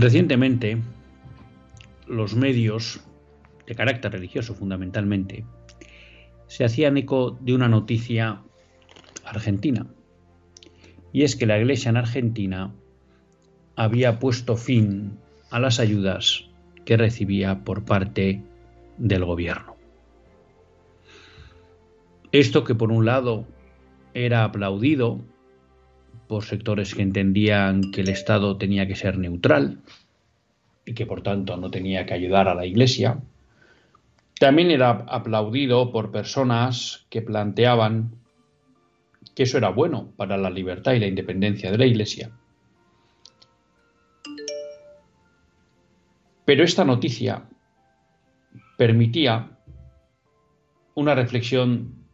Recientemente, los medios de carácter religioso fundamentalmente se hacían eco de una noticia argentina. Y es que la Iglesia en Argentina había puesto fin a las ayudas que recibía por parte del gobierno. Esto que por un lado era aplaudido por sectores que entendían que el Estado tenía que ser neutral y que por tanto no tenía que ayudar a la Iglesia. También era aplaudido por personas que planteaban que eso era bueno para la libertad y la independencia de la Iglesia. Pero esta noticia permitía una reflexión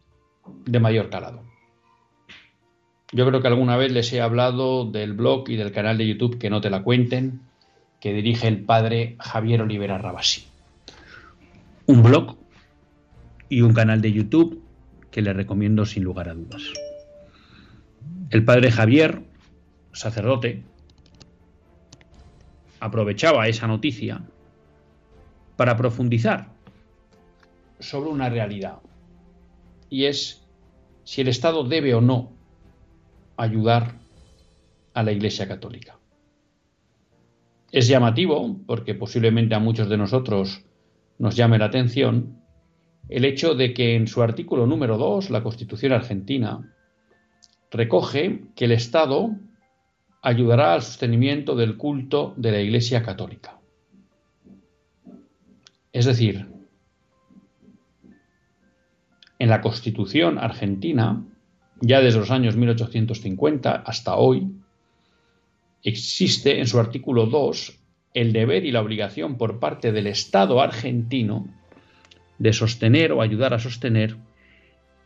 de mayor calado. Yo creo que alguna vez les he hablado del blog y del canal de YouTube que no te la cuenten, que dirige el padre Javier Olivera Rabasi. Un blog y un canal de YouTube que le recomiendo sin lugar a dudas. El padre Javier, sacerdote, aprovechaba esa noticia para profundizar sobre una realidad y es si el Estado debe o no ayudar a la Iglesia Católica. Es llamativo, porque posiblemente a muchos de nosotros nos llame la atención, el hecho de que en su artículo número 2, la Constitución argentina, recoge que el Estado ayudará al sostenimiento del culto de la Iglesia Católica. Es decir, en la Constitución argentina ya desde los años 1850 hasta hoy, existe en su artículo 2 el deber y la obligación por parte del Estado argentino de sostener o ayudar a sostener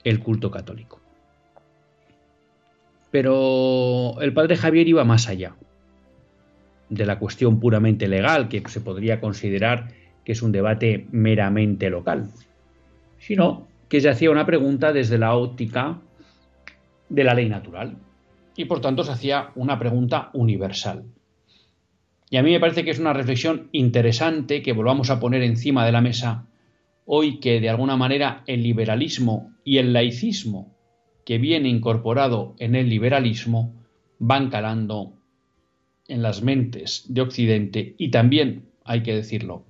el culto católico. Pero el padre Javier iba más allá de la cuestión puramente legal, que se podría considerar que es un debate meramente local, sino que se hacía una pregunta desde la óptica de la ley natural. Y por tanto se hacía una pregunta universal. Y a mí me parece que es una reflexión interesante que volvamos a poner encima de la mesa hoy que de alguna manera el liberalismo y el laicismo que viene incorporado en el liberalismo van calando en las mentes de Occidente y también, hay que decirlo,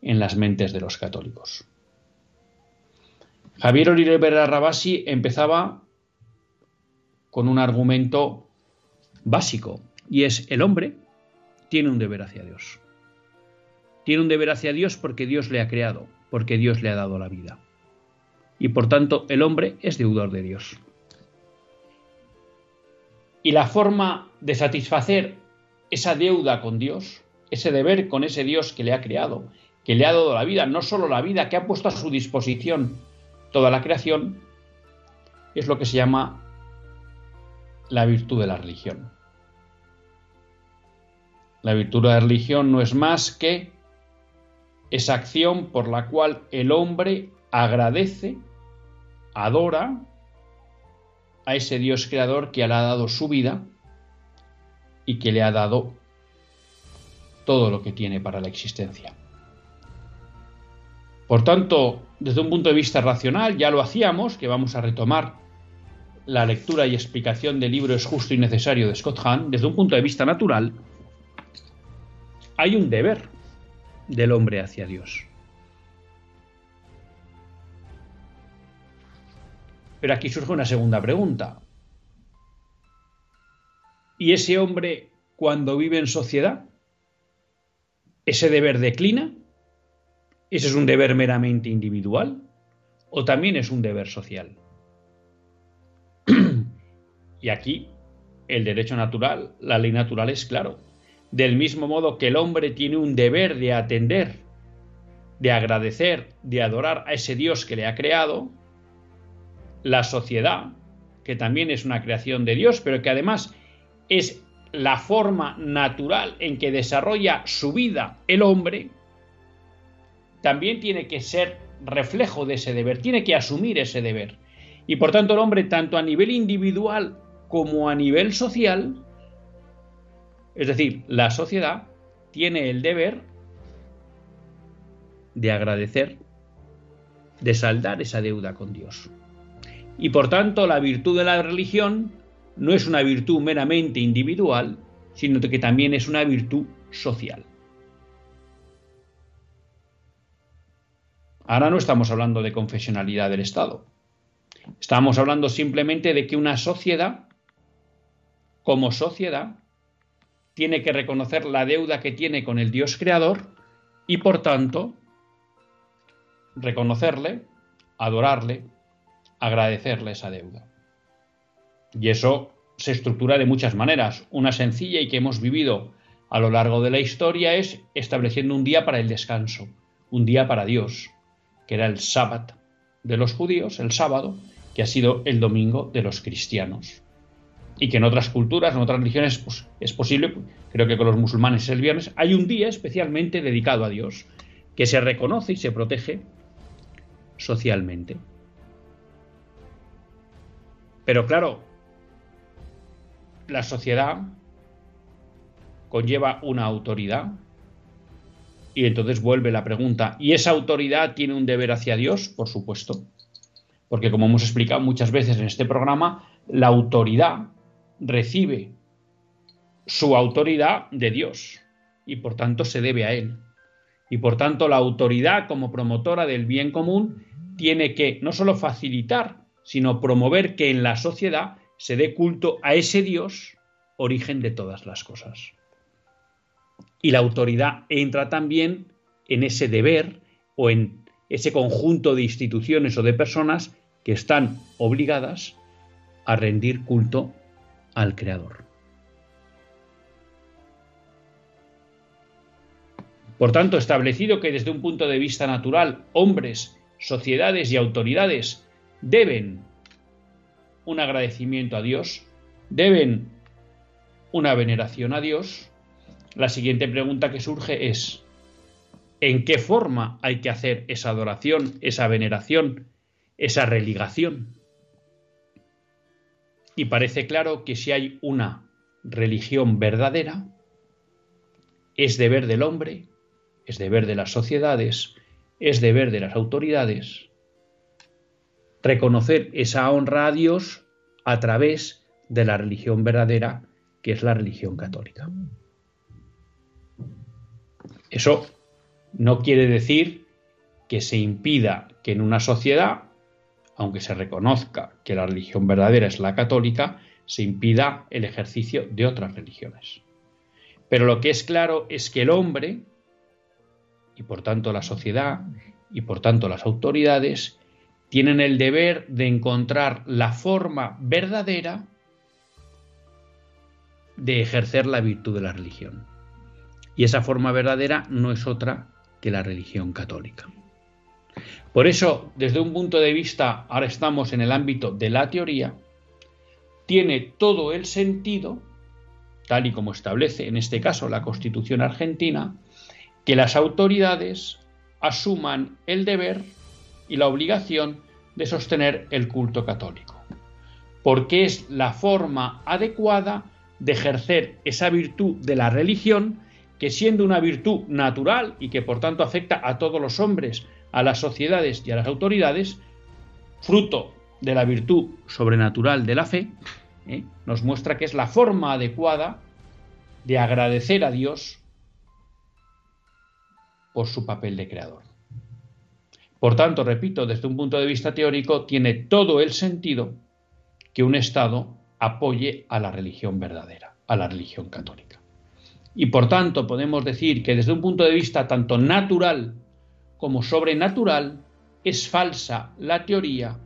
en las mentes de los católicos. Javier Olivera Rabasi empezaba con un argumento básico y es el hombre tiene un deber hacia Dios. Tiene un deber hacia Dios porque Dios le ha creado, porque Dios le ha dado la vida. Y por tanto el hombre es deudor de Dios. Y la forma de satisfacer esa deuda con Dios, ese deber con ese Dios que le ha creado, que le ha dado la vida, no solo la vida, que ha puesto a su disposición toda la creación, es lo que se llama la virtud de la religión. La virtud de la religión no es más que esa acción por la cual el hombre agradece, adora a ese Dios creador que le ha dado su vida y que le ha dado todo lo que tiene para la existencia. Por tanto, desde un punto de vista racional, ya lo hacíamos, que vamos a retomar la lectura y explicación del libro Es justo y necesario de Scott Hahn, desde un punto de vista natural, hay un deber del hombre hacia Dios. Pero aquí surge una segunda pregunta. ¿Y ese hombre cuando vive en sociedad? ¿Ese deber declina? ¿Ese es un deber meramente individual? ¿O también es un deber social? Y aquí el derecho natural, la ley natural es claro. Del mismo modo que el hombre tiene un deber de atender, de agradecer, de adorar a ese Dios que le ha creado, la sociedad, que también es una creación de Dios, pero que además es la forma natural en que desarrolla su vida el hombre, también tiene que ser reflejo de ese deber, tiene que asumir ese deber. Y por tanto el hombre, tanto a nivel individual como a nivel social, es decir, la sociedad tiene el deber de agradecer, de saldar esa deuda con Dios. Y por tanto la virtud de la religión no es una virtud meramente individual, sino que también es una virtud social. Ahora no estamos hablando de confesionalidad del Estado. Estamos hablando simplemente de que una sociedad, como sociedad, tiene que reconocer la deuda que tiene con el Dios creador y por tanto reconocerle, adorarle, agradecerle esa deuda. Y eso se estructura de muchas maneras. Una sencilla y que hemos vivido a lo largo de la historia es estableciendo un día para el descanso, un día para Dios, que era el sábado de los judíos, el sábado, que ha sido el domingo de los cristianos. Y que en otras culturas, en otras religiones, pues, es posible, creo que con los musulmanes es el viernes, hay un día especialmente dedicado a Dios, que se reconoce y se protege socialmente. Pero claro, la sociedad conlleva una autoridad y entonces vuelve la pregunta, ¿y esa autoridad tiene un deber hacia Dios? Por supuesto. Porque como hemos explicado muchas veces en este programa, la autoridad recibe su autoridad de Dios y por tanto se debe a Él. Y por tanto la autoridad como promotora del bien común tiene que no solo facilitar, sino promover que en la sociedad se dé culto a ese Dios, origen de todas las cosas. Y la autoridad entra también en ese deber o en ese conjunto de instituciones o de personas que están obligadas a rendir culto al Creador. Por tanto, establecido que desde un punto de vista natural, hombres, sociedades y autoridades deben un agradecimiento a Dios, deben una veneración a Dios, la siguiente pregunta que surge es, ¿en qué forma hay que hacer esa adoración, esa veneración, esa religación? Y parece claro que si hay una religión verdadera, es deber del hombre, es deber de las sociedades, es deber de las autoridades reconocer esa honra a Dios a través de la religión verdadera, que es la religión católica. Eso no quiere decir que se impida que en una sociedad, aunque se reconozca que la religión verdadera es la católica, se impida el ejercicio de otras religiones. Pero lo que es claro es que el hombre, y por tanto la sociedad, y por tanto las autoridades, tienen el deber de encontrar la forma verdadera de ejercer la virtud de la religión. Y esa forma verdadera no es otra que la religión católica. Por eso, desde un punto de vista, ahora estamos en el ámbito de la teoría, tiene todo el sentido, tal y como establece en este caso la Constitución argentina, que las autoridades asuman el deber y la obligación de sostener el culto católico, porque es la forma adecuada de ejercer esa virtud de la religión que siendo una virtud natural y que por tanto afecta a todos los hombres, a las sociedades y a las autoridades, fruto de la virtud sobrenatural de la fe, ¿eh? nos muestra que es la forma adecuada de agradecer a Dios por su papel de creador. Por tanto, repito, desde un punto de vista teórico, tiene todo el sentido que un Estado apoye a la religión verdadera, a la religión católica. Y por tanto, podemos decir que desde un punto de vista tanto natural como sobrenatural, es falsa la teoría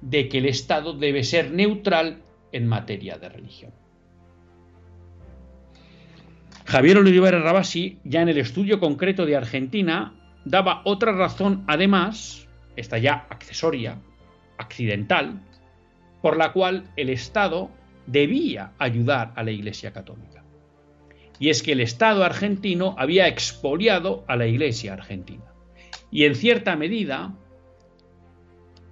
de que el Estado debe ser neutral en materia de religión. Javier Oliveira Rabasi, ya en el estudio concreto de Argentina, daba otra razón además, esta ya accesoria, accidental, por la cual el Estado debía ayudar a la Iglesia Católica. Y es que el Estado argentino había expoliado a la Iglesia argentina. Y en cierta medida,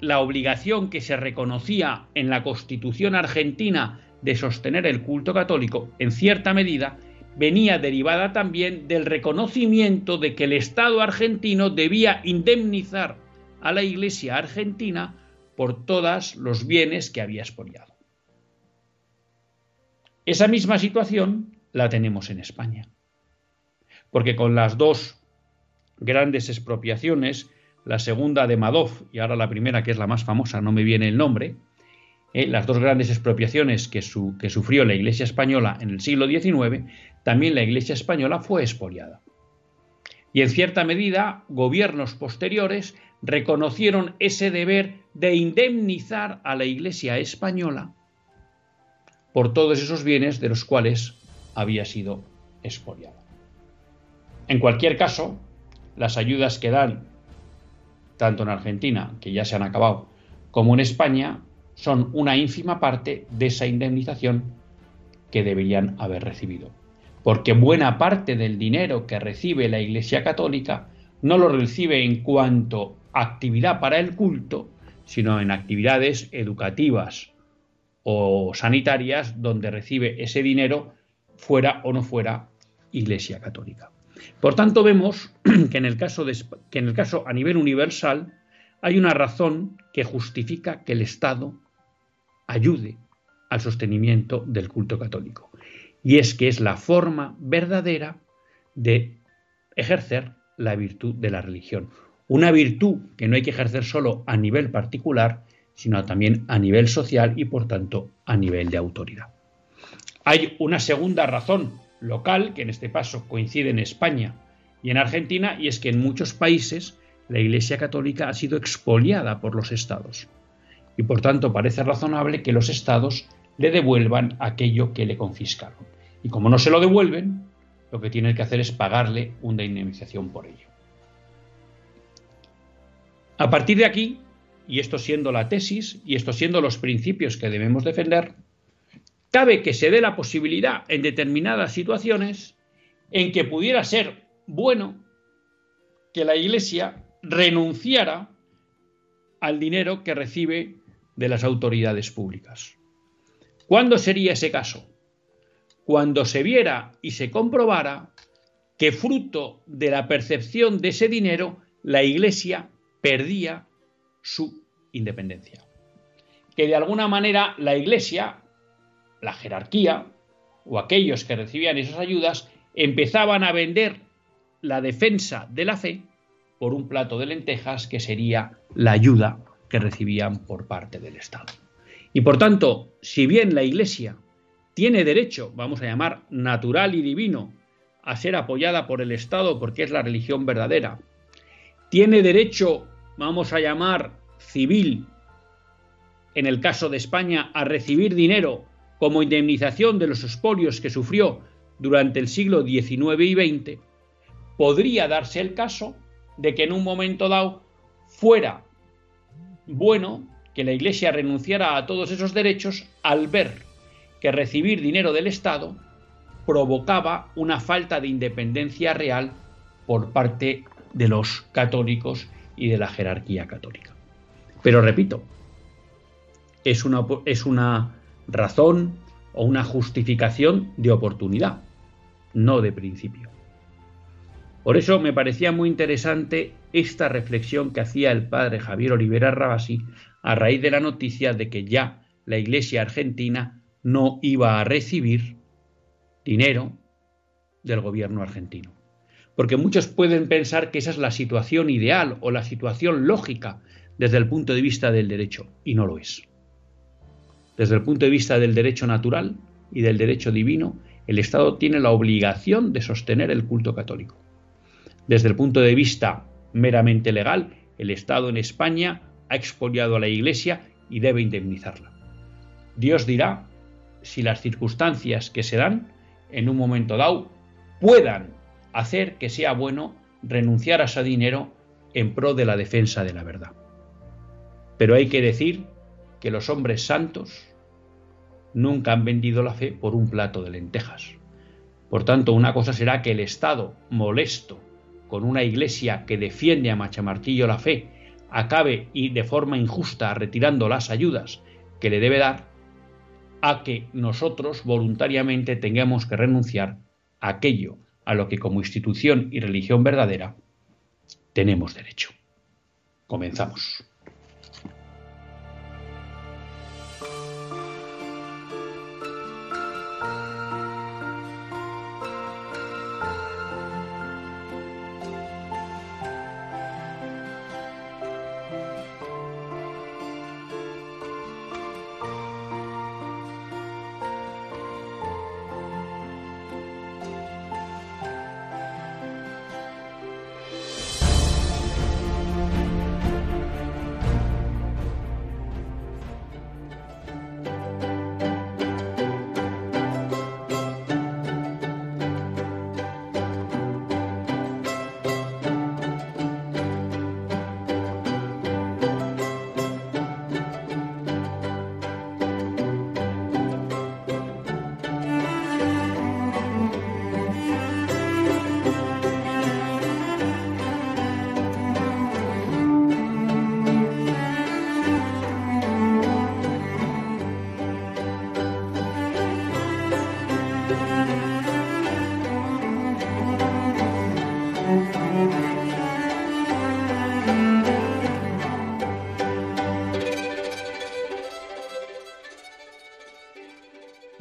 la obligación que se reconocía en la Constitución argentina de sostener el culto católico, en cierta medida, venía derivada también del reconocimiento de que el Estado argentino debía indemnizar a la Iglesia argentina por todos los bienes que había expoliado. Esa misma situación la tenemos en España, porque con las dos grandes expropiaciones, la segunda de Madoff y ahora la primera que es la más famosa, no me viene el nombre, eh, las dos grandes expropiaciones que, que sufrió la Iglesia española en el siglo XIX, también la Iglesia española fue expoliada. Y en cierta medida, gobiernos posteriores reconocieron ese deber de indemnizar a la Iglesia española por todos esos bienes de los cuales había sido expoliada. En cualquier caso, las ayudas que dan, tanto en Argentina, que ya se han acabado, como en España, son una ínfima parte de esa indemnización que deberían haber recibido. Porque buena parte del dinero que recibe la Iglesia Católica no lo recibe en cuanto a actividad para el culto, sino en actividades educativas o sanitarias donde recibe ese dinero fuera o no fuera Iglesia Católica. Por tanto, vemos que en, el caso que en el caso a nivel universal hay una razón que justifica que el Estado ayude al sostenimiento del culto católico. Y es que es la forma verdadera de ejercer la virtud de la religión. Una virtud que no hay que ejercer solo a nivel particular, sino también a nivel social y por tanto a nivel de autoridad. Hay una segunda razón local, que en este paso coincide en España y en Argentina, y es que en muchos países la Iglesia Católica ha sido expoliada por los estados. Y por tanto parece razonable que los estados le devuelvan aquello que le confiscaron. Y como no se lo devuelven, lo que tienen que hacer es pagarle una indemnización por ello. A partir de aquí, y esto siendo la tesis, y esto siendo los principios que debemos defender, cabe que se dé la posibilidad en determinadas situaciones en que pudiera ser bueno que la Iglesia renunciara al dinero que recibe de las autoridades públicas. ¿Cuándo sería ese caso? Cuando se viera y se comprobara que fruto de la percepción de ese dinero la Iglesia perdía su independencia. Que de alguna manera la Iglesia la jerarquía o aquellos que recibían esas ayudas empezaban a vender la defensa de la fe por un plato de lentejas que sería la ayuda que recibían por parte del Estado. Y por tanto, si bien la Iglesia tiene derecho, vamos a llamar natural y divino, a ser apoyada por el Estado porque es la religión verdadera, tiene derecho, vamos a llamar civil, en el caso de España, a recibir dinero como indemnización de los expolios que sufrió durante el siglo XIX y XX, podría darse el caso de que en un momento dado fuera bueno que la Iglesia renunciara a todos esos derechos al ver que recibir dinero del Estado provocaba una falta de independencia real por parte de los católicos y de la jerarquía católica. Pero repito, es una, es una razón o una justificación de oportunidad, no de principio. Por eso me parecía muy interesante esta reflexión que hacía el padre Javier Olivera Rabasi a raíz de la noticia de que ya la Iglesia argentina no iba a recibir dinero del gobierno argentino. porque muchos pueden pensar que esa es la situación ideal o la situación lógica desde el punto de vista del derecho, y no lo es. Desde el punto de vista del derecho natural y del derecho divino, el Estado tiene la obligación de sostener el culto católico. Desde el punto de vista meramente legal, el Estado en España ha expoliado a la Iglesia y debe indemnizarla. Dios dirá si las circunstancias que se dan en un momento dado puedan hacer que sea bueno renunciar a ese dinero en pro de la defensa de la verdad. Pero hay que decir que los hombres santos nunca han vendido la fe por un plato de lentejas. Por tanto, una cosa será que el Estado, molesto con una iglesia que defiende a machamartillo la fe, acabe y de forma injusta retirando las ayudas que le debe dar, a que nosotros voluntariamente tengamos que renunciar a aquello a lo que como institución y religión verdadera tenemos derecho. Comenzamos.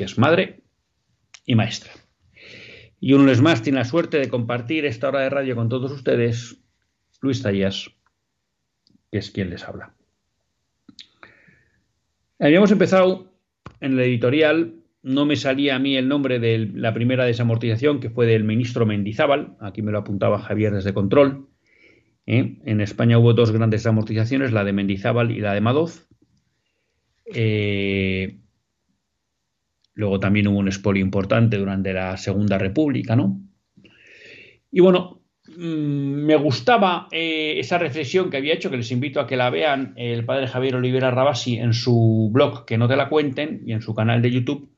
que es madre y maestra. Y un lunes más tiene la suerte de compartir esta hora de radio con todos ustedes, Luis Tallas, que es quien les habla. Habíamos empezado en el editorial, no me salía a mí el nombre de la primera desamortización, que fue del ministro Mendizábal, aquí me lo apuntaba Javier desde Control. ¿eh? En España hubo dos grandes desamortizaciones, la de Mendizábal y la de Madoz. Eh, Luego también hubo un expolio importante durante la Segunda República, ¿no? Y bueno, mm, me gustaba eh, esa reflexión que había hecho, que les invito a que la vean el padre Javier Olivera Rabasi en su blog, que no te la cuenten, y en su canal de YouTube,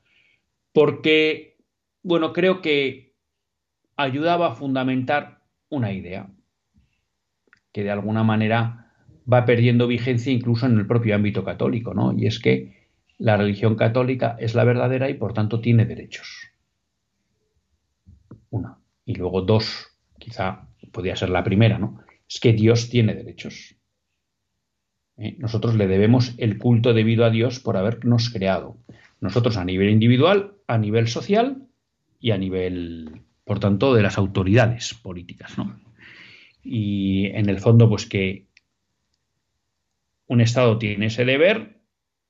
porque, bueno, creo que ayudaba a fundamentar una idea que de alguna manera va perdiendo vigencia incluso en el propio ámbito católico, ¿no? Y es que la religión católica es la verdadera y por tanto tiene derechos. Una. Y luego dos, quizá podría ser la primera, ¿no? Es que Dios tiene derechos. ¿Eh? Nosotros le debemos el culto debido a Dios por habernos creado. Nosotros a nivel individual, a nivel social y a nivel, por tanto, de las autoridades políticas, ¿no? Y en el fondo, pues que un Estado tiene ese deber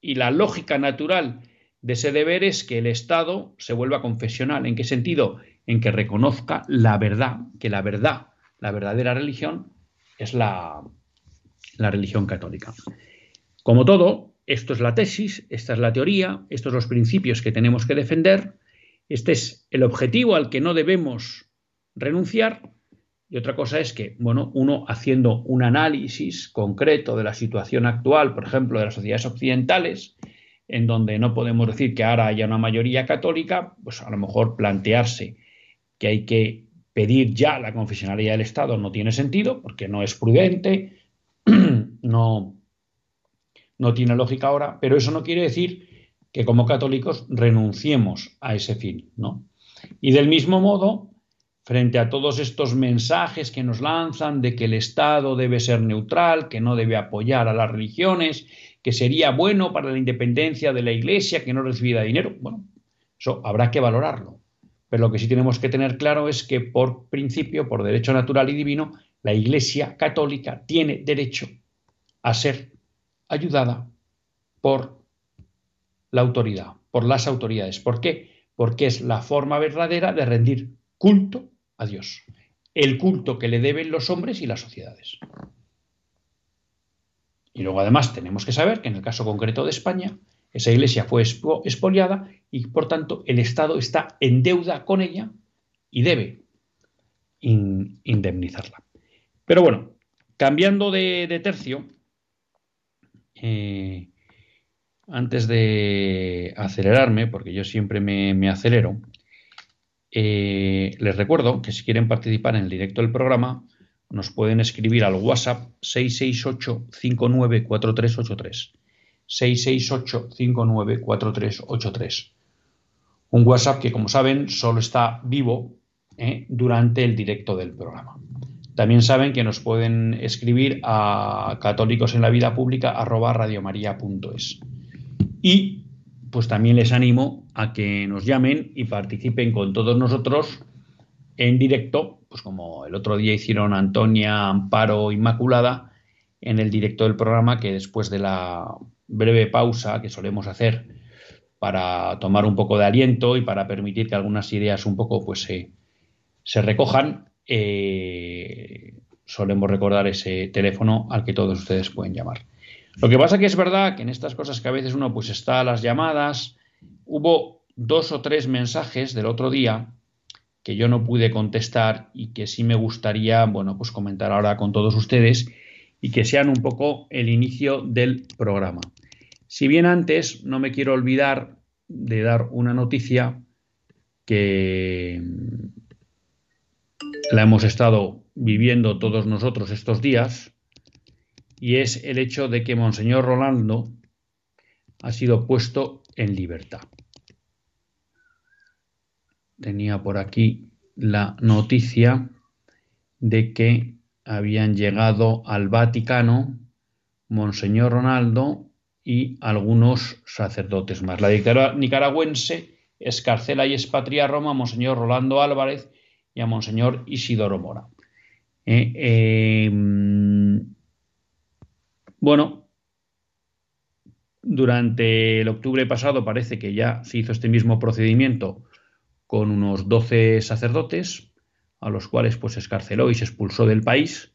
y la lógica natural de ese deber es que el Estado se vuelva confesional. ¿En qué sentido? En que reconozca la verdad, que la verdad, la verdadera religión, es la, la religión católica. Como todo, esto es la tesis, esta es la teoría, estos son los principios que tenemos que defender, este es el objetivo al que no debemos renunciar y otra cosa es que, bueno, uno haciendo un análisis concreto de la situación actual, por ejemplo, de las sociedades occidentales, en donde no podemos decir que ahora haya una mayoría católica, pues a lo mejor plantearse que hay que pedir ya la confesionalidad del Estado no tiene sentido porque no es prudente, no, no tiene lógica ahora, pero eso no quiere decir que como católicos renunciemos a ese fin, ¿no? Y del mismo modo, frente a todos estos mensajes que nos lanzan de que el Estado debe ser neutral, que no debe apoyar a las religiones, que sería bueno para la independencia de la Iglesia que no recibiera dinero, bueno, eso habrá que valorarlo. Pero lo que sí tenemos que tener claro es que por principio, por derecho natural y divino, la Iglesia católica tiene derecho a ser ayudada por la autoridad, por las autoridades. ¿Por qué? Porque es la forma verdadera de rendir culto a Dios, el culto que le deben los hombres y las sociedades. Y luego además tenemos que saber que en el caso concreto de España, esa iglesia fue expoliada y por tanto el Estado está en deuda con ella y debe indemnizarla. Pero bueno, cambiando de, tercio, eh, antes de acelerarme, porque yo siempre me, acelero, eh, les recuerdo que si quieren participar en el directo del programa, nos pueden escribir al WhatsApp 668-594383. 668-594383. Un WhatsApp que, como saben, solo está vivo eh, durante el directo del programa. También saben que nos pueden escribir a católicos en la vida pública y pues también les animo a que nos llamen y participen con todos nosotros en directo, pues como el otro día hicieron Antonia, Amparo, Inmaculada, en el directo del programa, que después de la breve pausa que solemos hacer para tomar un poco de aliento y para permitir que algunas ideas un poco pues se, recojan, eh, solemos recordar ese teléfono al que todos ustedes pueden llamar. Lo que pasa que es verdad que en estas cosas que a veces uno pues está a las llamadas, hubo dos o tres mensajes del otro día que yo no pude contestar y que sí me gustaría, bueno, pues comentar ahora con todos ustedes y que sean un poco el inicio del programa. Si bien antes no me quiero olvidar de dar una noticia que la hemos estado viviendo todos nosotros estos días, y es el hecho de que Monseñor Rolando ha sido puesto en libertad. Tenía por aquí la noticia de que habían llegado al Vaticano Monseñor Ronaldo y algunos sacerdotes más. La dictadura nicaragüense escarcela y expatria a Roma a Monseñor Rolando Álvarez y a Monseñor Isidoro Mora. Eh, eh, bueno, durante el octubre pasado parece que ya se hizo este mismo procedimiento con unos 12 sacerdotes, a los cuales pues escarceló y se expulsó del país.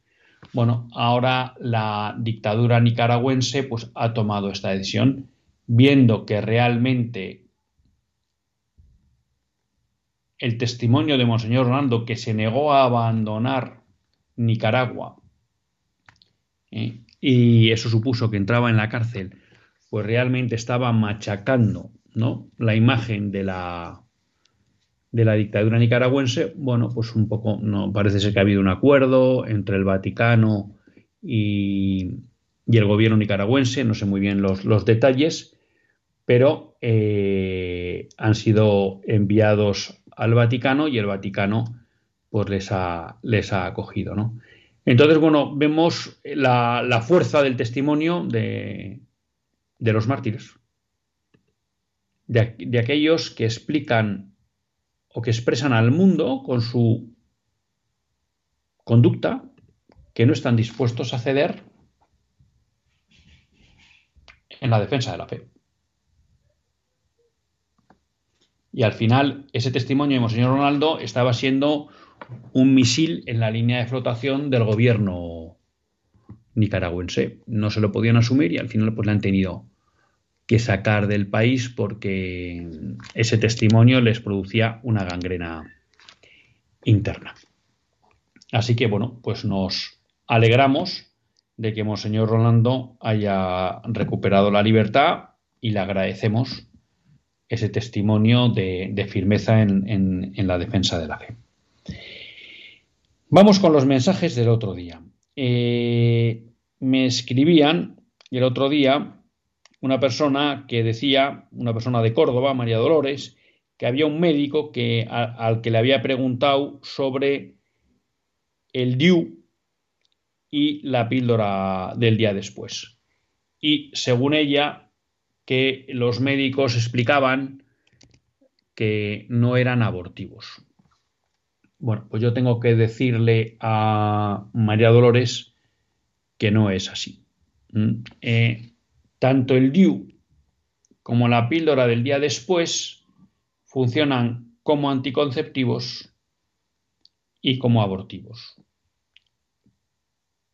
Bueno, ahora la dictadura nicaragüense pues ha tomado esta decisión, viendo que realmente el testimonio de Monseñor Ronaldo, que se negó a abandonar Nicaragua, ¿eh? y eso supuso que entraba en la cárcel, pues realmente estaba machacando ¿no? la imagen de la, de la dictadura nicaragüense, bueno, pues un poco, no parece ser que ha habido un acuerdo entre el Vaticano y, el gobierno nicaragüense, no sé muy bien los, los detalles, pero eh, han sido enviados al Vaticano y el Vaticano pues les ha, les ha acogido, ¿no? Entonces, bueno, vemos la, fuerza del testimonio de, los mártires, de, de aquellos que explican o que expresan al mundo con su conducta que no están dispuestos a ceder en la defensa de la fe. Y al final, ese testimonio de Monseñor Ronaldo estaba siendo un misil en la línea de flotación del gobierno nicaragüense. No se lo podían asumir y al final pues le han tenido que sacar del país porque ese testimonio les producía una gangrena interna. Así que bueno, pues nos alegramos de que Monseñor Rolando haya recuperado la libertad y le agradecemos ese testimonio de, firmeza en la defensa de la fe. Vamos con los mensajes del otro día. Eh, me escribían el otro día una persona que decía, una persona de Córdoba, María Dolores, que había un médico que, al que le había preguntado sobre el DIU y la píldora del día después. Y según ella, que los médicos explicaban que no eran abortivos. Bueno, pues yo tengo que decirle a María Dolores que no es así. Mm, eh, tanto el DIU como la píldora del día después funcionan como anticonceptivos y como abortivos.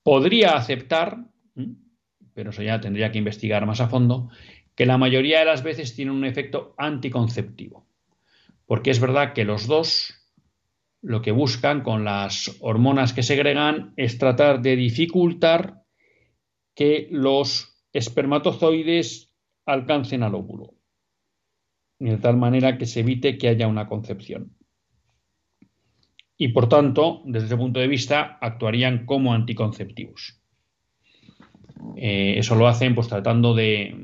Podría aceptar, pero eso ya tendría que investigar más a fondo, que la mayoría de las veces tienen un efecto anticonceptivo. Porque es verdad que los dos lo que buscan con las hormonas que segregan es tratar de dificultar que los espermatozoides alcancen al óvulo, de tal manera que se evite que haya una concepción. Y por tanto, desde ese punto de vista, actuarían como anticonceptivos. Eh, eso lo hacen pues tratando de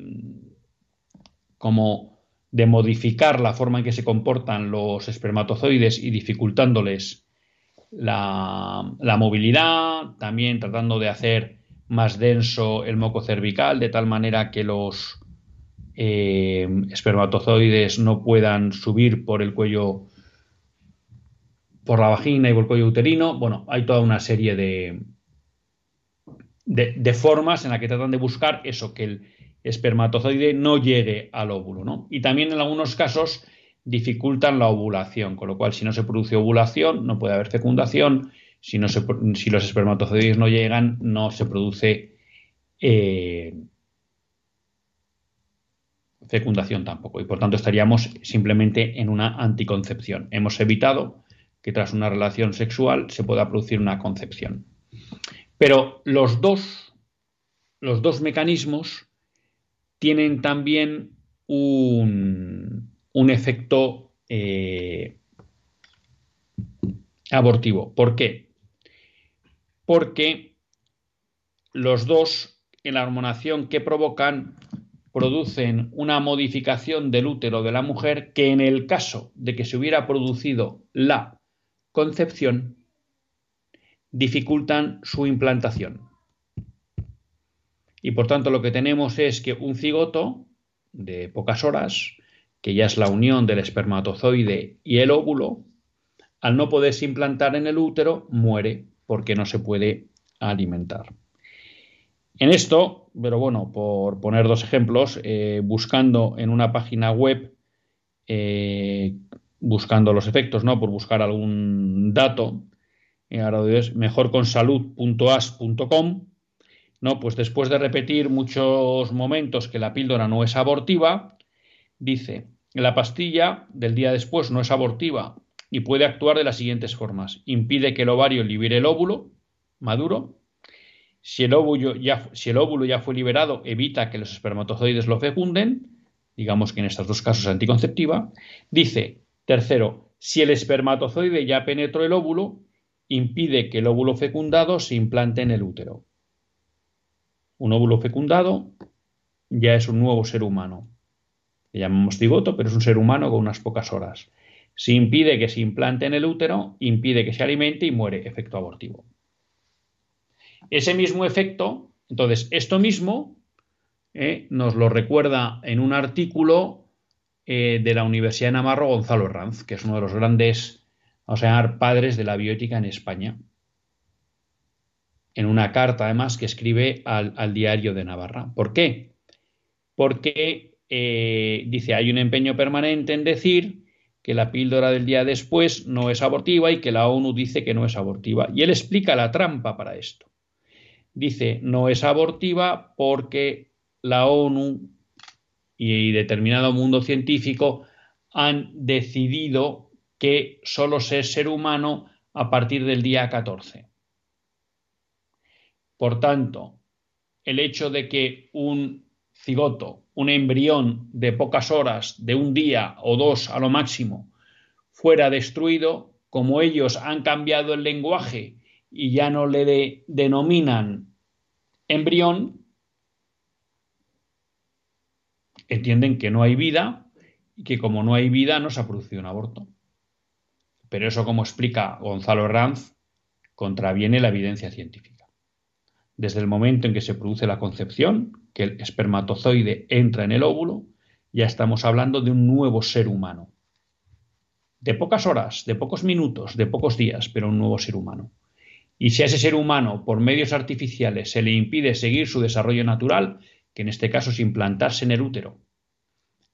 como de modificar la forma en que se comportan los espermatozoides y dificultándoles la, movilidad, también tratando de hacer más denso el moco cervical, de tal manera que los eh, espermatozoides no puedan subir por el cuello, por la vagina y por el cuello uterino. Bueno, hay toda una serie de, de, formas en las que tratan de buscar eso, que el, espermatozoide no llegue al óvulo, ¿no? Y también en algunos casos dificultan la ovulación, con lo cual si no se produce ovulación no puede haber fecundación, si, los espermatozoides no llegan no se produce eh, fecundación tampoco y por tanto estaríamos simplemente en una anticoncepción. Hemos evitado que tras una relación sexual se pueda producir una concepción. Pero los dos, los dos mecanismos tienen también un, efecto eh, abortivo. ¿Por qué? Porque los dos en la hormonación que provocan producen una modificación del útero de la mujer que en el caso de que se hubiera producido la concepción dificultan su implantación. Y por tanto lo que tenemos es que un cigoto de pocas horas, que ya es la unión del espermatozoide y el óvulo, al no poderse implantar en el útero, muere porque no se puede alimentar. En esto, pero bueno, por poner dos ejemplos, eh, buscando en una página web, eh, buscando los efectos, ¿no? Por buscar algún dato, eh, ahora es mejorconsalud.as.com, no, pues después de repetir muchos momentos que la píldora no es abortiva, dice, la pastilla del día después no es abortiva y puede actuar de las siguientes formas. Impide que el ovario libere el óvulo maduro. Si el óvulo ya, fue liberado, evita que los espermatozoides lo fecunden. Digamos que en estos dos casos es anticonceptiva. Dice, tercero, si el espermatozoide ya penetró el óvulo, impide que el óvulo fecundado se implante en el útero un óvulo fecundado ya es un nuevo ser humano. Le llamamos cigoto, pero es un ser humano con unas pocas horas. Si impide que se implante en el útero, impide que se alimente y muere, efecto abortivo. Ese mismo efecto, entonces, esto mismo eh, nos lo recuerda en un artículo eh, de la Universidad de Navarro Gonzalo Ranz, que es uno de los grandes, o sea, padres de la bioética en España en una carta además que escribe al, diario de Navarra. ¿Por qué? Porque eh, dice, hay un empeño permanente en decir que la píldora del día después no es abortiva y que la ONU dice que no es abortiva. Y él explica la trampa para esto. Dice, no es abortiva porque la ONU y determinado mundo científico han decidido que solo es ser humano a partir del día 14. Por tanto, el hecho de que un cigoto, un embrión de pocas horas, de un día o dos a lo máximo, fuera destruido, como ellos han cambiado el lenguaje y ya no le denominan embrión, entienden que no hay vida y que como no hay vida no se ha producido un aborto. Pero eso, como explica Gonzalo Ranz, contraviene la evidencia científica. Desde el momento en que se produce la concepción, que el espermatozoide entra en el óvulo, ya estamos hablando de un nuevo ser humano. De pocas horas, de pocos minutos, de pocos días, pero un nuevo ser humano. Y si a ese ser humano, por medios artificiales, se le impide seguir su desarrollo natural, que en este caso es implantarse en el útero,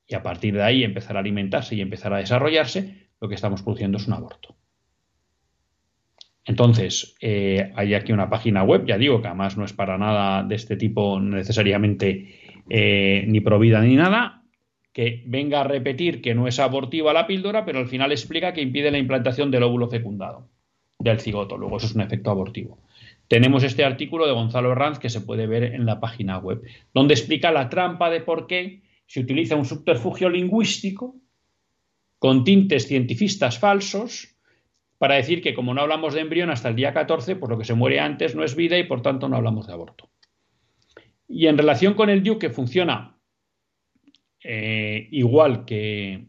y a partir de ahí empezar a alimentarse y empezar a desarrollarse, lo que estamos produciendo es un aborto. Entonces, eh, hay aquí una página web, ya digo que además no es para nada de este tipo necesariamente eh, ni provida ni nada, que venga a repetir que no es abortiva la píldora, pero al final explica que impide la implantación del óvulo fecundado, del cigoto. Luego eso es un efecto abortivo. Tenemos este artículo de Gonzalo Herranz que se puede ver en la página web, donde explica la trampa de por qué se utiliza un subterfugio lingüístico con tintes cientifistas falsos para decir que como no hablamos de embrión hasta el día 14, pues lo que se muere antes no es vida y por tanto no hablamos de aborto. Y en relación con el DIU, que funciona eh, igual que,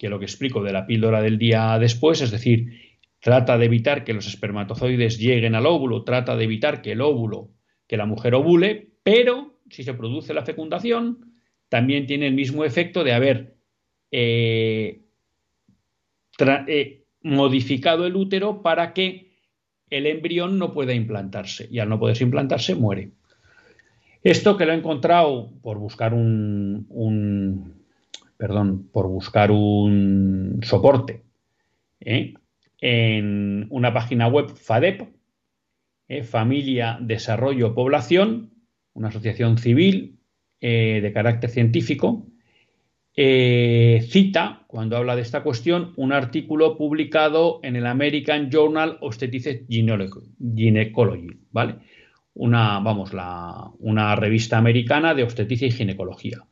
lo que explico de la píldora del día después, es decir, trata de evitar que los espermatozoides lleguen al óvulo, trata de evitar que el óvulo, que la mujer ovule, pero si se produce la fecundación, también tiene el mismo efecto de haber eh, eh, modificado el útero para que el embrión no pueda implantarse y al no poderse implantarse muere. Esto que lo he encontrado por buscar un, perdón, por buscar un soporte ¿eh? en una página web FADEP, Familia, Desarrollo, Población, una asociación civil eh, de carácter científico, eh, cita, cuando habla de esta cuestión, un artículo publicado en el American Journal of Obstetrics Gynecology, ¿vale? Una, vamos, la, una revista americana de obstetricia y ginecología,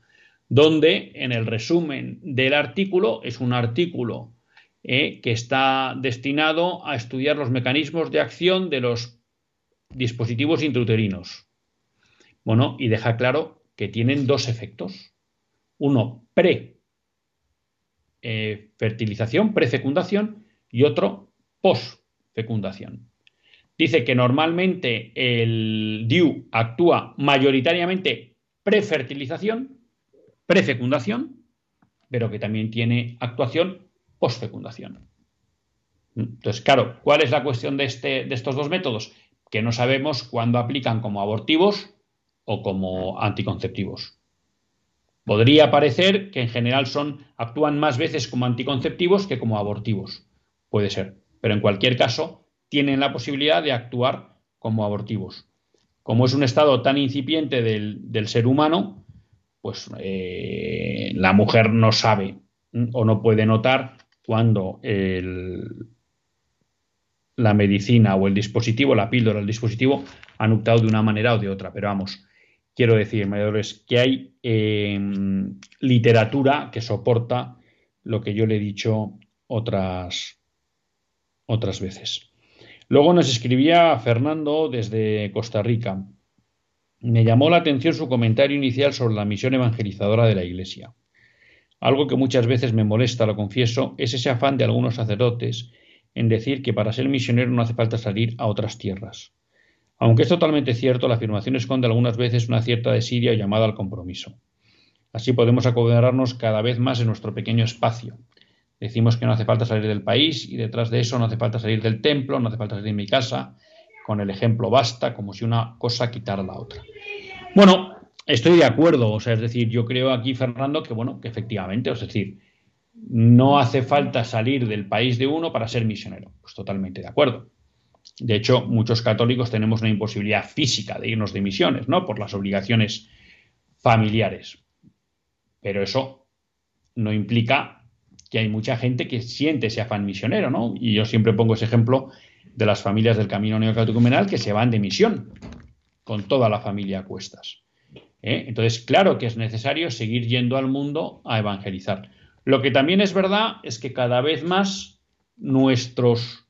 donde en el resumen del artículo, es un artículo eh, que está destinado a estudiar los mecanismos de acción de los dispositivos intrauterinos. Bueno, y deja claro que tienen dos efectos. Uno pre-fertilización, eh, pre-fecundación y otro post-fecundación. Dice que normalmente el DIU actúa mayoritariamente pre-fertilización, pre-fecundación, pero que también tiene actuación post-fecundación. Entonces, claro, ¿cuál es la cuestión de, este, de estos dos métodos? Que no sabemos cuándo aplican como abortivos o como anticonceptivos. Podría parecer que en general son, actúan más veces como anticonceptivos que como abortivos. Puede ser. Pero en cualquier caso, tienen la posibilidad de actuar como abortivos. Como es un estado tan incipiente del, ser humano, pues eh, la mujer no sabe o no puede notar cuando la medicina o el dispositivo, la píldora, el dispositivo, han actuado de una manera o de otra. Pero vamos, quiero decir, mayores, que hay em, literatura que soporta lo que yo le he dicho otras, otras veces. Luego nos escribía Fernando desde Costa Rica. Me llamó la atención su comentario inicial sobre la misión evangelizadora de la Iglesia. Algo que muchas veces me molesta, lo confieso, es ese afán de algunos sacerdotes en decir que para ser misionero no hace falta salir a otras tierras. Aunque es totalmente cierto, la afirmación esconde algunas veces una cierta desidia o llamada al compromiso. Así podemos acomodarnos cada vez más en nuestro pequeño espacio. Decimos que no hace falta salir del país y detrás de eso no hace falta salir del templo, no hace falta salir de mi casa. Con el ejemplo basta, como si una cosa quitara la otra. Bueno, estoy de acuerdo. O sea, es decir, yo creo aquí, Fernando, que bueno, que efectivamente, es decir, no hace falta salir del país de uno para ser misionero. Pues totalmente de acuerdo. De hecho, muchos católicos tenemos una imposibilidad física de irnos de misiones, ¿no? Por las obligaciones familiares. Pero eso no implica que hay mucha gente que siente ese afán misionero, ¿no? Y yo siempre pongo ese ejemplo de las familias del camino neocatecumenal que se van de misión con toda la familia a cuestas. ¿eh? Entonces, claro que es necesario seguir yendo al mundo a evangelizar. Lo que también es verdad es que cada vez más nuestros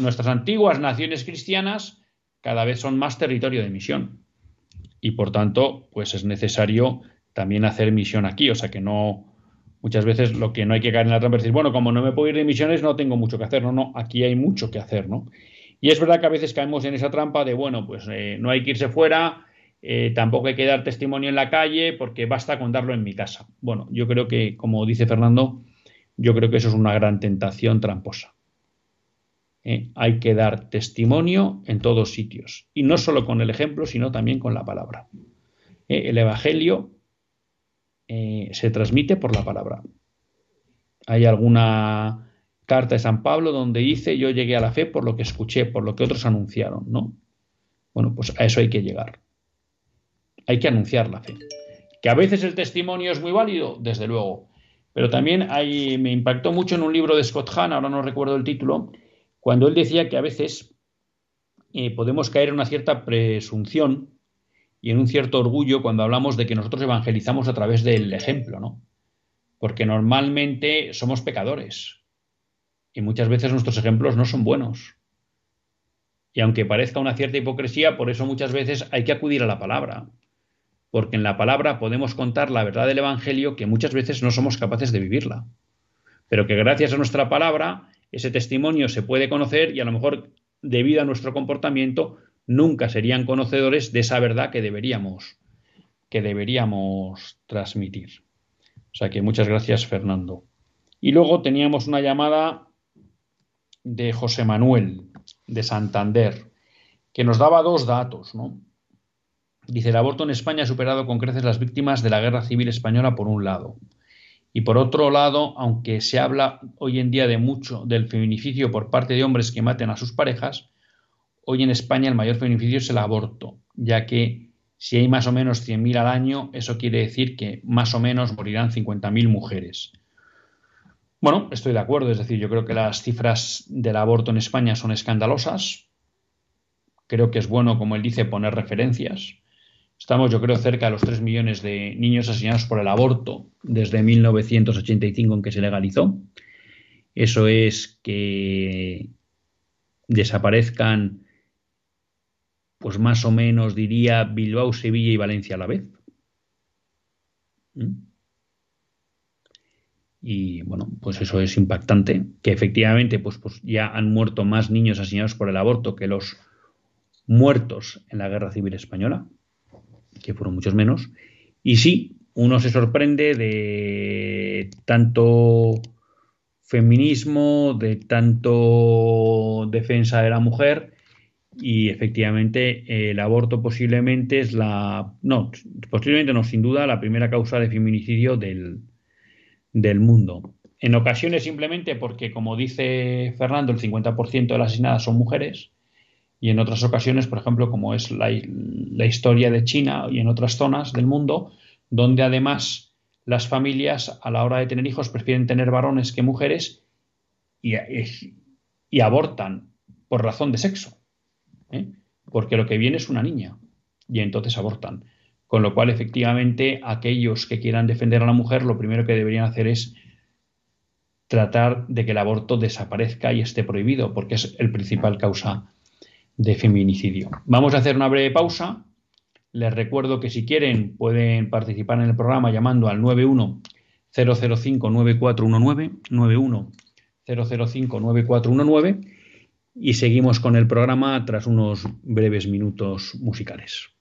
nuestras antiguas naciones cristianas cada vez son más territorio de misión. Y por tanto, pues es necesario también hacer misión aquí. O sea que no, muchas veces lo que no hay que caer en la trampa es decir, bueno, como no me puedo ir de misiones, no tengo mucho que hacer. No, no, aquí hay mucho que hacer, ¿no? Y es verdad que a veces caemos en esa trampa de, bueno, pues eh, no hay que irse fuera, eh, tampoco hay que dar testimonio en la calle, porque basta con darlo en mi casa. Bueno, yo creo que, como dice Fernando, yo creo que eso es una gran tentación tramposa. Eh, hay que dar testimonio en todos sitios, y no solo con el ejemplo, sino también con la palabra. el Evangelio se transmite por la palabra. Hay alguna carta de San Pablo donde dice yo llegué a la fe por lo que escuché, por lo que otros anunciaron, ¿no? Bueno, pues a eso hay que llegar. Hay que anunciar la fe. Que a veces el testimonio es muy válido, desde luego. Pero también hay, me impactó mucho en un libro de Scott Hahn, ahora no recuerdo el título, cuando él decía que a veces eh, podemos caer en una cierta presunción y en un cierto orgullo cuando hablamos de que nosotros evangelizamos a través del ejemplo, ¿no? Porque normalmente somos pecadores y muchas veces nuestros ejemplos no son buenos. Y aunque parezca una cierta hipocresía, por eso muchas veces hay que acudir a la palabra. Porque en la palabra podemos contar la verdad del Evangelio que muchas veces no somos capaces de vivirla. Pero que gracias a nuestra palabra ese testimonio se puede conocer y a lo mejor debido a nuestro comportamiento nunca serían conocedores de esa verdad que deberíamos que deberíamos transmitir. O sea que muchas gracias Fernando. Y luego teníamos una llamada de José Manuel de Santander, que nos daba dos datos, ¿no? Dice, el aborto en España ha superado con creces las víctimas de la guerra civil española por un lado. Y por otro lado, aunque se habla hoy en día de mucho del feminicidio por parte de hombres que maten a sus parejas, hoy en España el mayor feminicidio es el aborto, ya que si hay más o menos 100.000 al año, eso quiere decir que más o menos morirán 50.000 mujeres. Bueno, estoy de acuerdo, es decir, yo creo que las cifras del aborto en España son escandalosas. Creo que es bueno, como él dice, poner referencias. Estamos, yo creo, cerca de los 3 millones de niños asesinados por el aborto desde 1985 en que se legalizó. Eso es que desaparezcan, pues más o menos diría Bilbao, Sevilla y Valencia a la vez. ¿Mm? Y bueno, pues eso es impactante, que efectivamente pues, pues ya han muerto más niños asesinados por el aborto que los muertos en la Guerra Civil Española, que fueron muchos menos. Y sí, uno se sorprende de tanto feminismo, de tanto defensa de la mujer y efectivamente el aborto posiblemente es la, no, posiblemente no, sin duda la primera causa de feminicidio del, del mundo. En ocasiones simplemente porque, como dice Fernando, el 50% de las asesinadas son mujeres y en otras ocasiones, por ejemplo, como es la, historia de China y en otras zonas del mundo, donde además las familias a la hora de tener hijos prefieren tener varones que mujeres y, abortan por razón de sexo, ¿eh? porque lo que viene es una niña y entonces abortan. Con lo cual, efectivamente, aquellos que quieran defender a la mujer, lo primero que deberían hacer es tratar de que el aborto desaparezca y esté prohibido, porque es el principal causa de feminicidio. Vamos a hacer una breve pausa. Les recuerdo que si quieren pueden participar en el programa llamando al 91 005 9419 91 005 9419 y seguimos con el programa tras unos breves minutos musicales.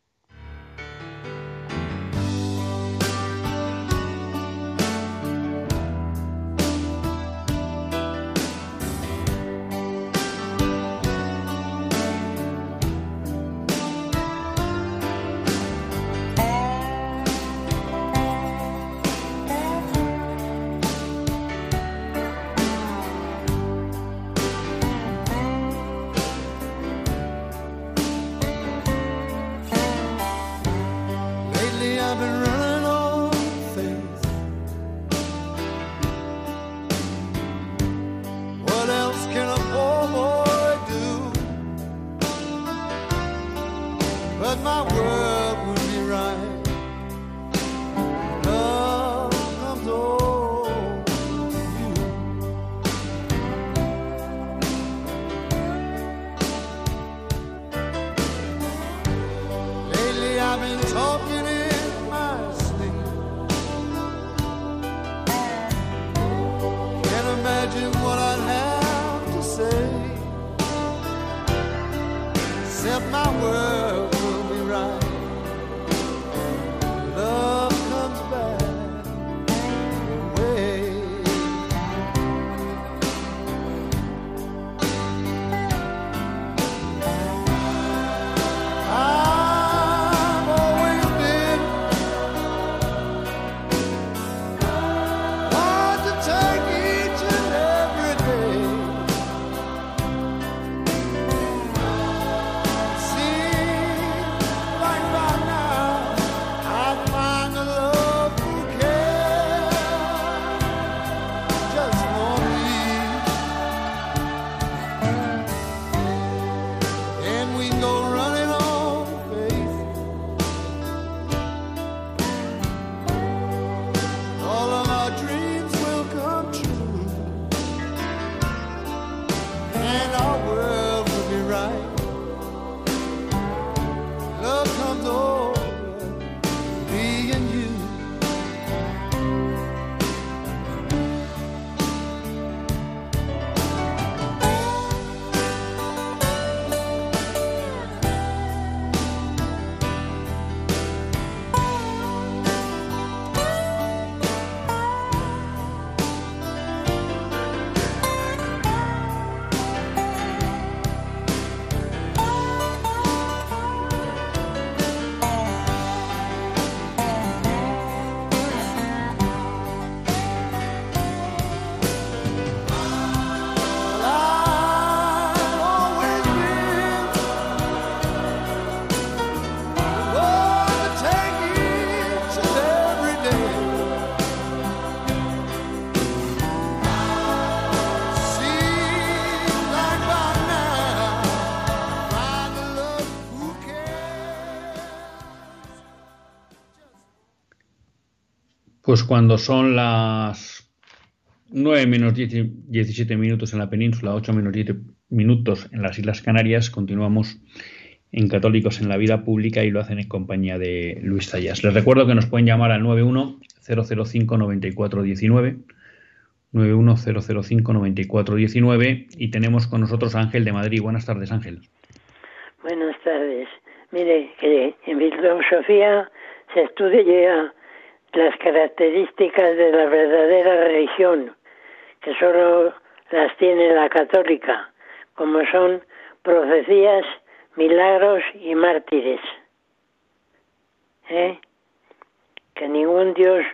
but my world. Pues cuando son las 9 menos 17 minutos en la península, 8 menos 10 minutos en las Islas Canarias, continuamos en Católicos en la Vida Pública y lo hacen en compañía de Luis Zayas. Les recuerdo que nos pueden llamar al 910059419, 910059419 y tenemos con nosotros a Ángel de Madrid. Buenas tardes, Ángel. Buenas tardes. Mire, que en filosofía se estudia las características de la verdadera religión, que solo las tiene la católica, como son profecías, milagros y mártires. ¿Eh? Que ningún Dios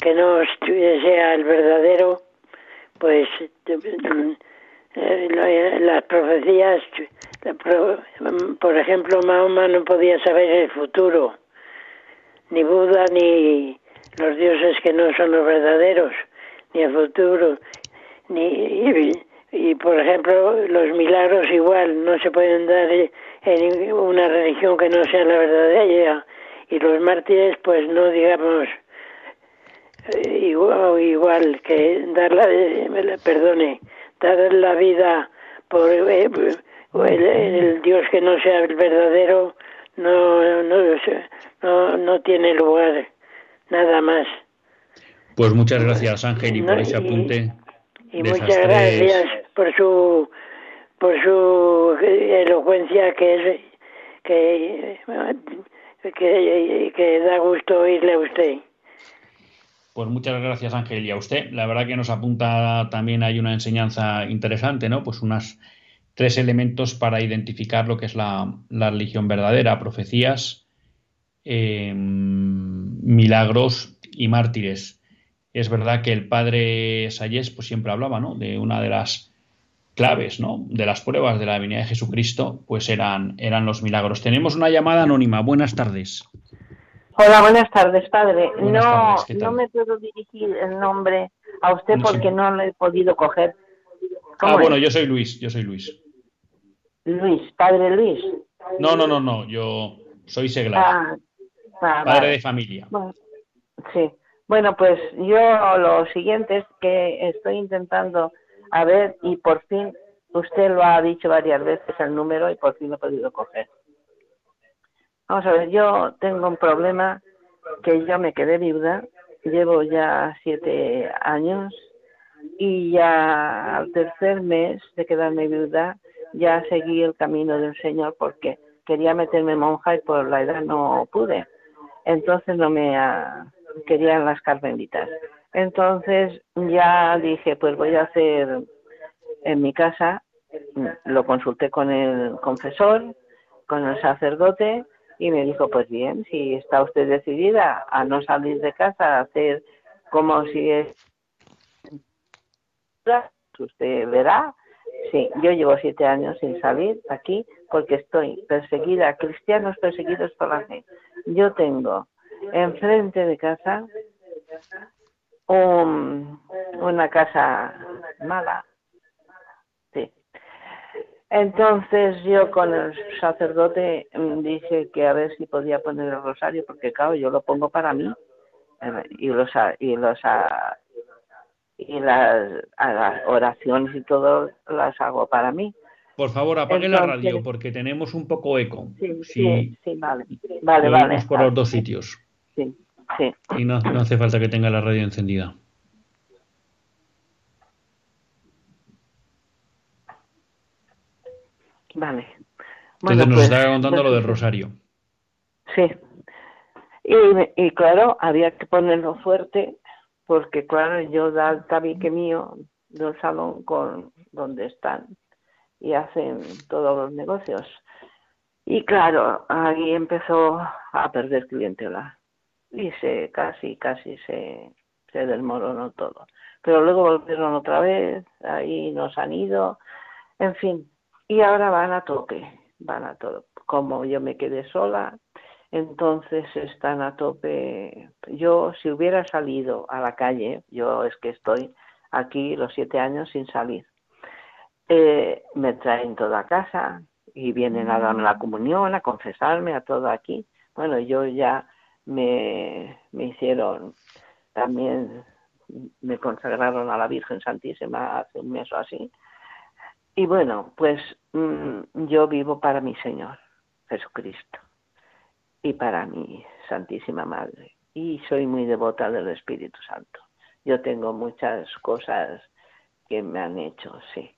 que no sea el verdadero, pues eh, las profecías, por ejemplo, Mahoma no podía saber el futuro ni Buda ni los dioses que no son los verdaderos, ni el futuro, ni y, por ejemplo los milagros igual no se pueden dar en una religión que no sea la verdadera y los mártires pues no digamos eh, igual, igual que dar la perdone dar la vida por eh, el Dios que no sea el verdadero no, no, no, no tiene lugar nada más. Pues muchas gracias Ángel y por ese apunte. Y, muchas gracias por su por su elocuencia que es que, que, que da gusto oírle a usted. Pues muchas gracias Ángel y a usted. La verdad que nos apunta también hay una enseñanza interesante, ¿no? Pues unas tres elementos para identificar lo que es la, religión verdadera, profecías, em, milagros y mártires. Es verdad que el padre Sayes pues, siempre hablaba ¿no? de una de las claves, ¿no? de las pruebas de la venida de Jesucristo, pues eran, eran los milagros. Tenemos una llamada anónima. Buenas tardes. Hola, buenas tardes, padre. no, no me puedo dirigir el nombre a usted porque no lo he podido coger. Ah, bueno, yo soy Luis, yo soy Luis. Luis, padre Luis. No, no, no, no, yo soy Seglar. Ah, ah, padre de familia. sí. Bueno, pues yo lo siguiente es que estoy intentando a ver y por fin usted lo ha dicho varias veces el número y por fin lo he podido coger. Vamos a ver, yo tengo un problema que yo me quedé viuda, llevo ya siete años y ya al tercer mes de quedarme viuda ya seguí el camino del Señor porque quería meterme monja y por la edad no pude. Entonces no me ah, querían las carmelitas. Entonces ya dije, pues voy a hacer en mi casa, lo consulté con el confesor, con el sacerdote y me dijo, pues bien, si está usted decidida a no salir de casa, a hacer como si es... Usted verá, sí, yo llevo siete años sin salir aquí porque estoy perseguida, cristianos perseguidos por la fe. Yo tengo enfrente de casa una casa mala. Sí. Entonces yo con el sacerdote mm, dije que a ver si podía poner el rosario, porque claro, yo lo pongo para mí eh, y los y los y las, las oraciones y todo las hago para mí. Por favor, apague la radio porque tenemos un poco eco. Sí, sí, sí, vale. Vale, vale. por los dos sitios. Sí. Sí. Y no, hace falta que tenga la radio encendida. Vale. Entonces nos pues, estaba contando lo del rosario. Sí. Y, y, claro, había que ponerlo fuerte porque, claro, yo da el tabique mío del salón con donde están y hacen todos los negocios. Y claro, ahí empezó a perder clientela y se casi, casi se, se desmoronó todo. Pero luego volvieron otra vez, ahí nos han ido, en fin, y ahora van a tope, van a todo. Como yo me quedé sola, entonces están a tope. Yo, si hubiera salido a la calle, yo es que estoy aquí los siete años sin salir, eh, me traen toda casa y vienen a darme la comunión, a confesarme, a todo aquí. Bueno, yo ya me, me hicieron también, me consagraron a la Virgen Santísima hace un mes o así. Y bueno, pues mm, yo vivo para mi Señor, Jesucristo, y para mi Santísima Madre. Y soy muy devota del Espíritu Santo. Yo tengo muchas cosas que me han hecho, sí.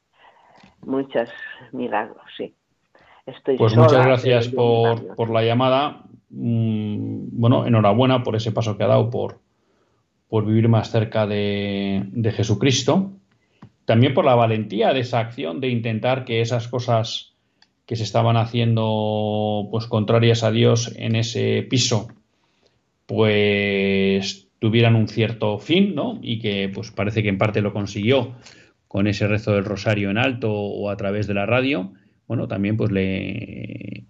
Muchos milagros, sí. Estoy pues muchas gracias por, por la llamada. Mm, bueno, enhorabuena por ese paso que ha dado por, por vivir más cerca de, Jesucristo. También por la valentía de esa acción de intentar que esas cosas que se estaban haciendo pues contrarias a Dios en ese piso pues tuvieran un cierto fin, ¿no? Y que pues parece que en parte lo consiguió con ese rezo del rosario en alto o a través de la radio. Bueno, también pues le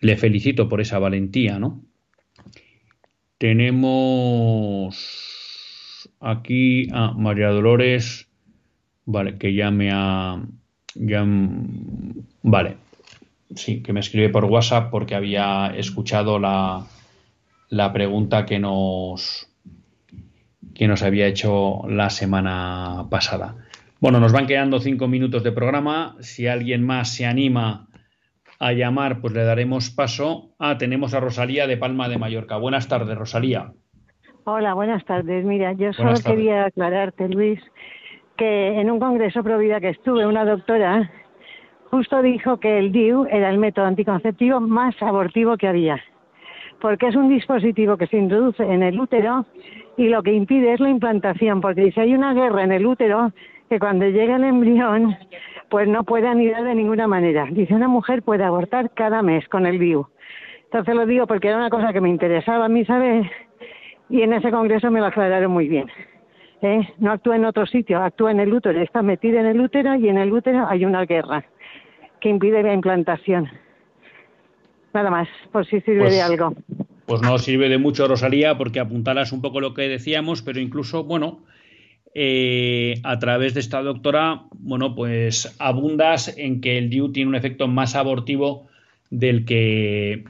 le felicito por esa valentía, ¿no? Tenemos aquí a María Dolores, vale, que ya me ha, vale, sí, que me escribe por WhatsApp porque había escuchado la, la pregunta que nos, que nos había hecho la semana pasada. Bueno, nos van quedando cinco minutos de programa. Si alguien más se anima a llamar, pues le daremos paso. Ah, tenemos a Rosalía de Palma de Mallorca. Buenas tardes, Rosalía. Hola, buenas tardes. Mira, yo solo quería aclararte, Luis, que en un congreso pro vida que estuve, una doctora justo dijo que el DIU era el método anticonceptivo más abortivo que había, porque es un dispositivo que se introduce en el útero y lo que impide es la implantación, porque dice hay una guerra en el útero que cuando llega el embrión pues no puede anidar de ninguna manera. Dice, una mujer puede abortar cada mes con el VIU. Entonces lo digo porque era una cosa que me interesaba a mí saber y en ese congreso me lo aclararon muy bien. ¿Eh? No actúa en otro sitio, actúa en el útero, está metida en el útero y en el útero hay una guerra que impide la implantación. Nada más, por si sirve de pues, algo. Pues no sirve de mucho, Rosalía, porque apuntalas un poco lo que decíamos, pero incluso, bueno, eh, a través de esta doctora, bueno, pues abundas en que el DIU tiene un efecto más abortivo del que,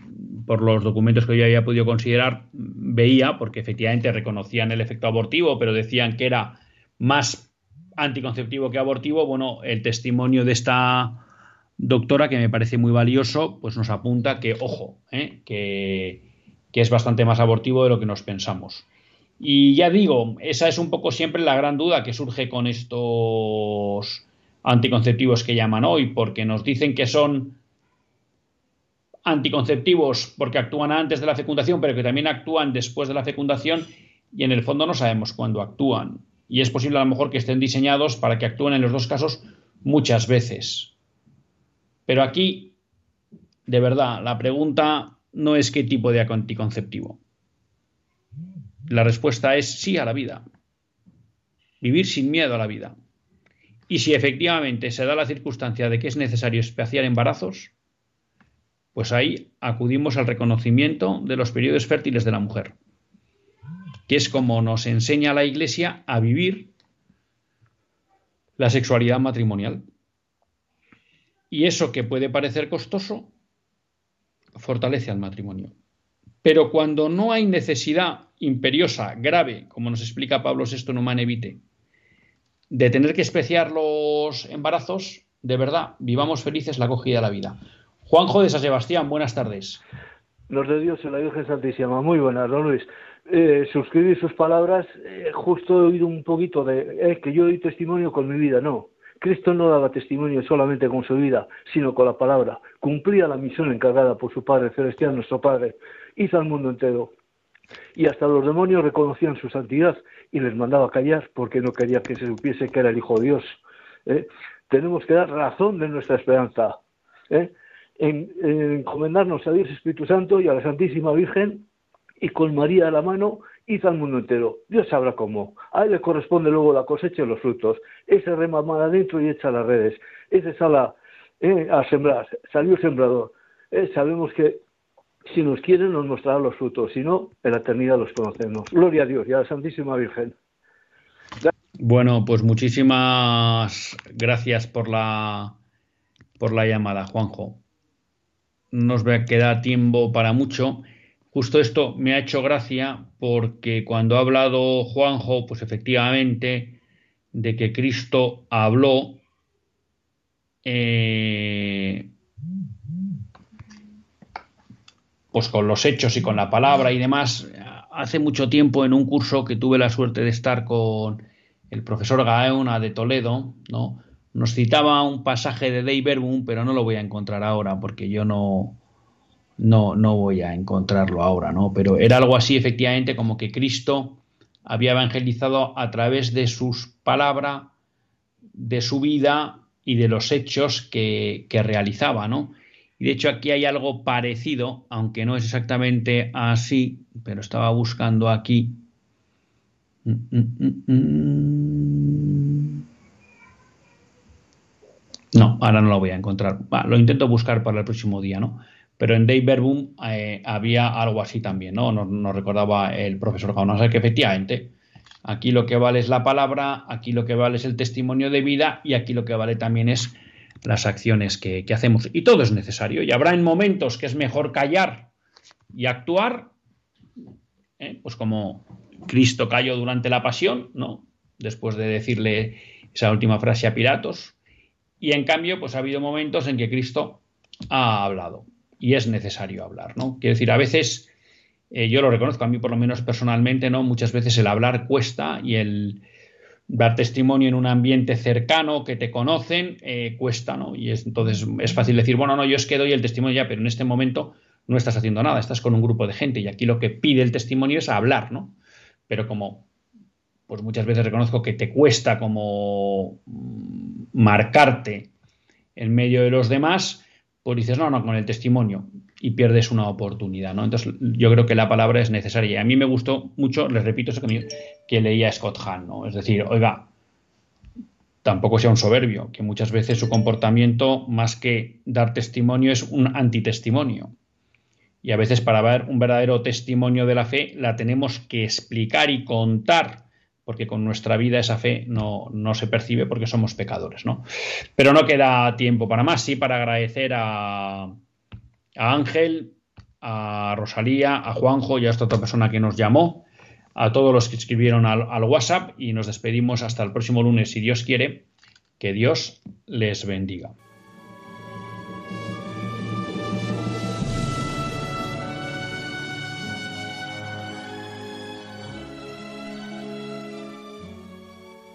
por los documentos que yo había podido considerar, veía, porque efectivamente reconocían el efecto abortivo, pero decían que era más anticonceptivo que abortivo. Bueno, el testimonio de esta doctora, que me parece muy valioso, pues nos apunta que, ojo, eh, que, que es bastante más abortivo de lo que nos pensamos. Y ya digo, esa es un poco siempre la gran duda que surge con estos anticonceptivos que llaman hoy, porque nos dicen que son anticonceptivos porque actúan antes de la fecundación, pero que también actúan después de la fecundación y en el fondo no sabemos cuándo actúan. Y es posible a lo mejor que estén diseñados para que actúen en los dos casos muchas veces. Pero aquí, de verdad, la pregunta no es qué tipo de anticonceptivo. La respuesta es sí a la vida. Vivir sin miedo a la vida. Y si efectivamente se da la circunstancia de que es necesario espaciar embarazos, pues ahí acudimos al reconocimiento de los periodos fértiles de la mujer, que es como nos enseña la Iglesia a vivir la sexualidad matrimonial. Y eso que puede parecer costoso, fortalece al matrimonio. Pero cuando no hay necesidad imperiosa, grave, como nos explica Pablo VI en Humane Vitae, de tener que especiar los embarazos, de verdad, vivamos felices la acogida de la vida. Juanjo de San Sebastián, buenas tardes. Los de Dios en la Virgen Santísima, muy buenas, don Luis. Eh, suscribir sus palabras, eh, justo he oído un poquito de eh, que yo doy testimonio con mi vida, no. Cristo no daba testimonio solamente con su vida, sino con la palabra. Cumplía la misión encargada por su Padre Celestial, nuestro Padre. Hizo al mundo entero. Y hasta los demonios reconocían su santidad y les mandaba callar porque no quería que se supiese que era el Hijo de Dios. ¿eh? Tenemos que dar razón de nuestra esperanza, ¿eh? En, encomendarnos a Dios Espíritu Santo y a la Santísima Virgen y con María a la mano hizo al mundo entero. Dios sabrá cómo. A él le corresponde luego la cosecha y los frutos. Ese rema mal adentro y echa las redes. Ese sala ¿eh? a sembrar. Salió sembrador. sabemos que si nos quieren, nos mostrará los frutos. Si no, en la eternidad los conocemos. Gloria a Dios y a la Santísima Virgen. Bueno, pues muchísimas gracias por la, por la llamada, Juanjo. No nos queda tiempo para mucho. Justo esto me ha hecho gracia porque cuando ha hablado Juanjo, pues efectivamente, de que Cristo habló, eh, pues con los hechos y con la palabra y demás. Hace mucho tiempo en un curso que tuve la suerte de estar con el profesor Gaona de Toledo, ¿no? Nos citaba un pasaje de Dei Verbum, pero no lo voy a encontrar ahora porque yo no, no, no voy a encontrarlo ahora, ¿no? Pero era algo así, efectivamente, como que Cristo había evangelizado a través de sus palabras, de su vida y de los hechos que, que realizaba, ¿no? Y de hecho aquí hay algo parecido, aunque no es exactamente así, pero estaba buscando aquí. Mm, mm, mm, no, ahora no lo voy a encontrar. lo intento buscar para el próximo día, ¿no? Pero en Dave Verbum eh, había algo así también, ¿no? Nos, recordaba el profesor Gauna, que efectivamente aquí lo que vale es la palabra, aquí lo que vale es el testimonio de vida y aquí lo que vale también es las acciones que, hacemos. Y todo es necesario. Y habrá en momentos que es mejor callar y actuar, ¿eh? pues como Cristo cayó durante la pasión, ¿no? Después de decirle esa última frase a Piratos. Y en cambio, pues ha habido momentos en que Cristo ha hablado. Y es necesario hablar, ¿no? Quiero decir, a veces, eh, yo lo reconozco a mí por lo menos personalmente, ¿no? Muchas veces el hablar cuesta y el dar testimonio en un ambiente cercano que te conocen eh, cuesta, ¿no? Y es, entonces es fácil decir, bueno, no, yo es que doy el testimonio ya, pero en este momento no estás haciendo nada, estás con un grupo de gente y aquí lo que pide el testimonio es hablar, ¿no? Pero como, pues muchas veces reconozco que te cuesta como mm, marcarte en medio de los demás, pues dices, no, no, con el testimonio y pierdes una oportunidad, ¿no? Entonces yo creo que la palabra es necesaria. Y a mí me gustó mucho, les repito eso que, que leía Scott Hahn, ¿no? Es decir, oiga, tampoco sea un soberbio, que muchas veces su comportamiento, más que dar testimonio, es un antitestimonio. Y a veces para ver un verdadero testimonio de la fe la tenemos que explicar y contar porque con nuestra vida esa fe no, se percibe porque somos pecadores, ¿no? Pero no queda tiempo para más, sí para agradecer a, a Ángel, a Rosalía, a Juanjo y a esta otra persona que nos llamó, a todos los que escribieron al WhatsApp y nos despedimos hasta el próximo lunes, si Dios quiere, que Dios les bendiga.